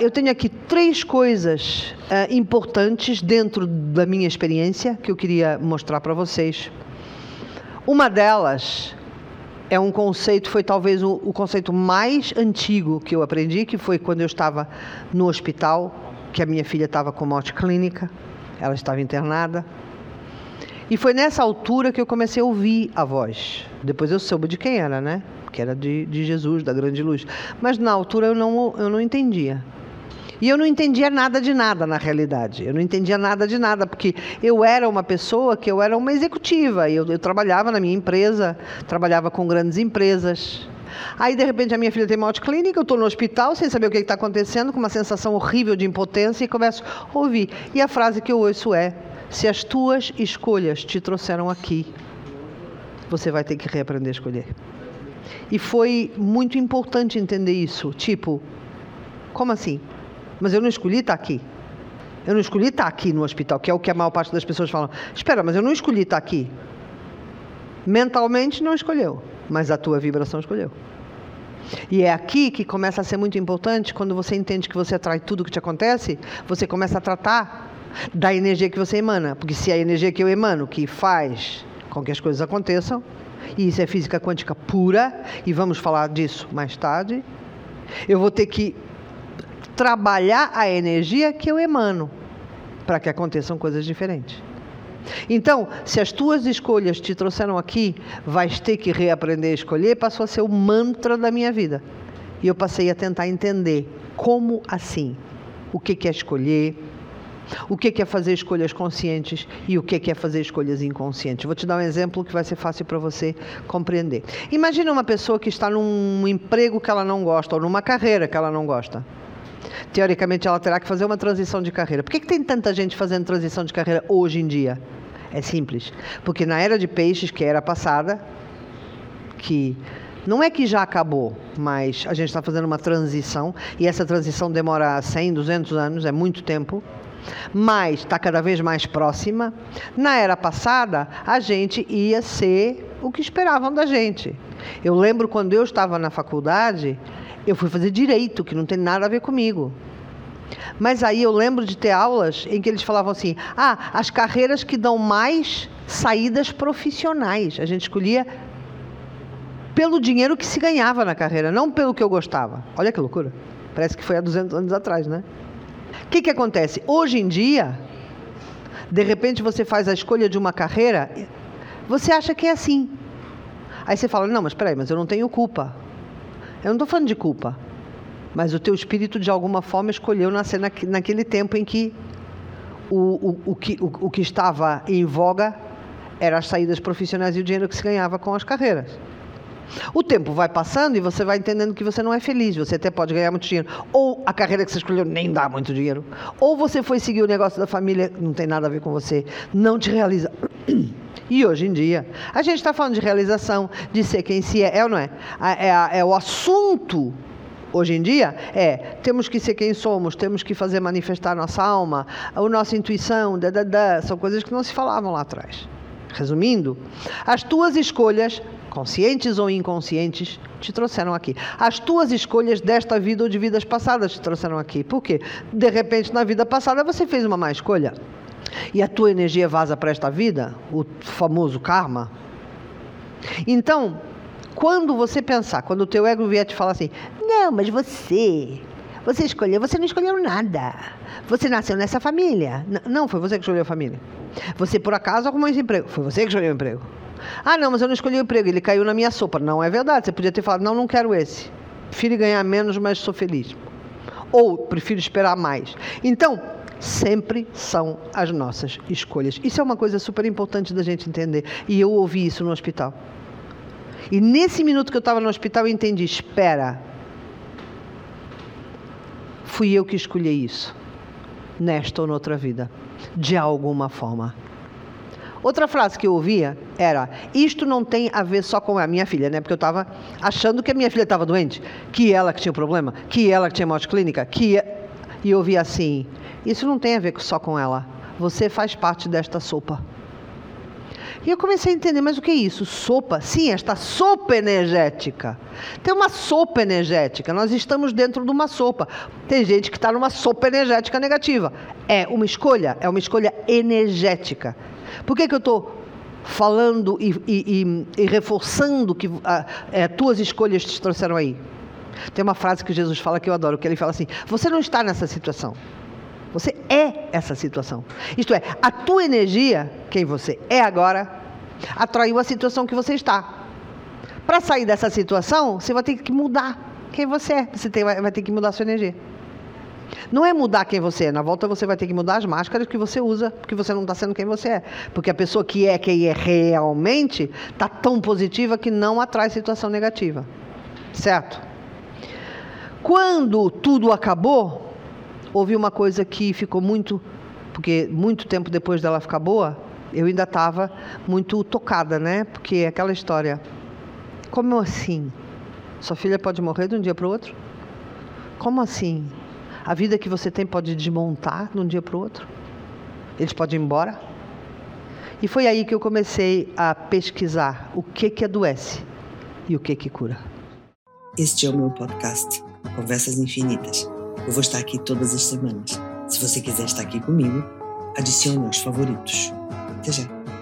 eu tenho aqui três coisas uh, importantes dentro da minha experiência que eu queria mostrar para vocês. Uma delas é um conceito, foi talvez o, o, conceito mais antigo que eu aprendi, que foi quando eu estava no hospital, que a minha filha estava com morte clínica, ela estava internada. E foi nessa altura que eu comecei a ouvir a voz. Depois eu soube de quem era, né? Que era de, de Jesus, da grande luz. Mas na altura eu não, eu não entendia. E eu não entendia nada de nada na realidade. Eu não entendia nada de nada, porque eu era uma pessoa que eu era uma executiva. Eu, eu trabalhava na minha empresa, trabalhava com grandes empresas. Aí, de repente, a minha filha tem uma clínica, eu estou no hospital sem saber o que está acontecendo, com uma sensação horrível de impotência e começo a ouvir. E a frase que eu ouço é: Se as tuas escolhas te trouxeram aqui, você vai ter que reaprender a escolher. E foi muito importante entender isso. Tipo, como assim? Mas eu não escolhi estar aqui. Eu não escolhi estar aqui no hospital, que é o que a maior parte das pessoas falam. Espera, mas eu não escolhi estar aqui. Mentalmente não escolheu, mas a tua vibração escolheu. E é aqui que começa a ser muito importante, quando você entende que você atrai tudo que te acontece, você começa a tratar da energia que você emana. Porque se é a energia que eu emano que faz com que as coisas aconteçam, e isso é física quântica pura, e vamos falar disso mais tarde, eu vou ter que trabalhar a energia que eu emano para que aconteçam coisas diferentes. Então, se as tuas escolhas te trouxeram aqui, vais ter que reaprender a escolher, passou a ser o mantra da minha vida. E eu passei a tentar entender como assim, o que é escolher, o que é fazer escolhas conscientes e o que é fazer escolhas inconscientes. Vou te dar um exemplo que vai ser fácil para você compreender. Imagina uma pessoa que está num emprego que ela não gosta ou numa carreira que ela não gosta teoricamente ela terá que fazer uma transição de carreira. Por que, que tem tanta gente fazendo transição de carreira hoje em dia? É simples. Porque na era de peixes, que era passada, que não é que já acabou, mas a gente está fazendo uma transição, e essa transição demora 100, 200 anos, é muito tempo, mas está cada vez mais próxima. Na era passada, a gente ia ser o que esperavam da gente. Eu lembro quando eu estava na faculdade, eu fui fazer direito, que não tem nada a ver comigo. Mas aí eu lembro de ter aulas em que eles falavam assim: ah, as carreiras que dão mais saídas profissionais. A gente escolhia pelo dinheiro que se ganhava na carreira, não pelo que eu gostava. Olha que loucura. Parece que foi há 200 anos atrás, né? O que, que acontece? Hoje em dia, de repente você faz a escolha de uma carreira, você acha que é assim. Aí você fala: não, mas peraí, mas eu não tenho culpa. Eu não estou falando de culpa, mas o teu espírito de alguma forma escolheu nascer naquele tempo em que o, o, o, que, o, o que estava em voga eram as saídas profissionais e o dinheiro que se ganhava com as carreiras. O tempo vai passando e você vai entendendo que você não é feliz, você até pode ganhar muito dinheiro. Ou a carreira que você escolheu nem dá muito dinheiro. Ou você foi seguir o negócio da família, não tem nada a ver com você, não te realiza. E hoje em dia, a gente está falando de realização, de ser quem se é, é ou não é? É, é, é o assunto hoje em dia é temos que ser quem somos, temos que fazer manifestar nossa alma, a nossa intuição, da, da, da, são coisas que não se falavam lá atrás. Resumindo, as tuas escolhas, conscientes ou inconscientes, te trouxeram aqui. As tuas escolhas desta vida ou de vidas passadas te trouxeram aqui. Por quê? De repente, na vida passada, você fez uma má escolha e a tua energia vaza para esta vida, o famoso karma. Então, quando você pensar, quando o teu ego vier te falar assim, não, mas você, você escolheu, você não escolheu nada. Você nasceu nessa família. não, foi você que escolheu a família. Você por acaso arrumou esse emprego. Foi você que escolheu o emprego. Ah, não, mas eu não escolhi o emprego, ele caiu na minha sopa. Não é verdade. Você podia ter falado, não, não quero esse. Prefiro ganhar menos, mas sou feliz. Ou prefiro esperar mais. Então, sempre são as nossas escolhas. Isso é uma coisa super importante da gente entender. E eu ouvi isso no hospital. E nesse minuto que eu estava no hospital, eu entendi: espera, fui eu que escolhi isso, nesta ou noutra vida, de alguma forma. Outra frase que eu ouvia era: Isto não tem a ver só com a minha filha, né? Porque eu estava achando que a minha filha estava doente, que ela que tinha o problema, que ela que tinha morte clínica, que. E eu ouvia assim: isso não tem a ver só com ela. Você faz parte desta sopa. E eu comecei a entender, mas o que é isso? Sopa? Sim, esta sopa energética. Tem uma sopa energética. Nós estamos dentro de uma sopa. Tem gente que está numa sopa energética negativa. É uma escolha, é uma escolha energética. Por que, que eu estou falando e, e, e, e, reforçando que a, é, tuas escolhas te trouxeram aí? Tem uma frase que Jesus fala que eu adoro, que ele fala assim: Você não está nessa situação. Você é essa situação. Isto é, a tua energia, quem você é agora, atraiu a situação que você está. Para sair dessa situação, você vai ter que mudar quem você é. Você tem, vai ter que mudar a sua energia. Não é mudar quem você é. Na volta você vai ter que mudar as máscaras que você usa, porque você não está sendo quem você é. Porque a pessoa que é quem é realmente está tão positiva que não atrai situação negativa. Certo? Quando tudo acabou, houve uma coisa que ficou muito, porque muito tempo depois dela ficar boa, eu ainda estava muito tocada, né? Porque é aquela história, como assim? Sua filha pode morrer de um dia para o outro? Como assim? A vida que você tem pode desmontar de um dia para o outro? Eles podem ir embora? E foi aí que eu comecei a pesquisar o que que adoece e o que que cura. Este é o meu podcast, Conversas Infinitas eu vou estar aqui todas as semanas. Se você quiser estar aqui comigo, adicione aos favoritos. Até já!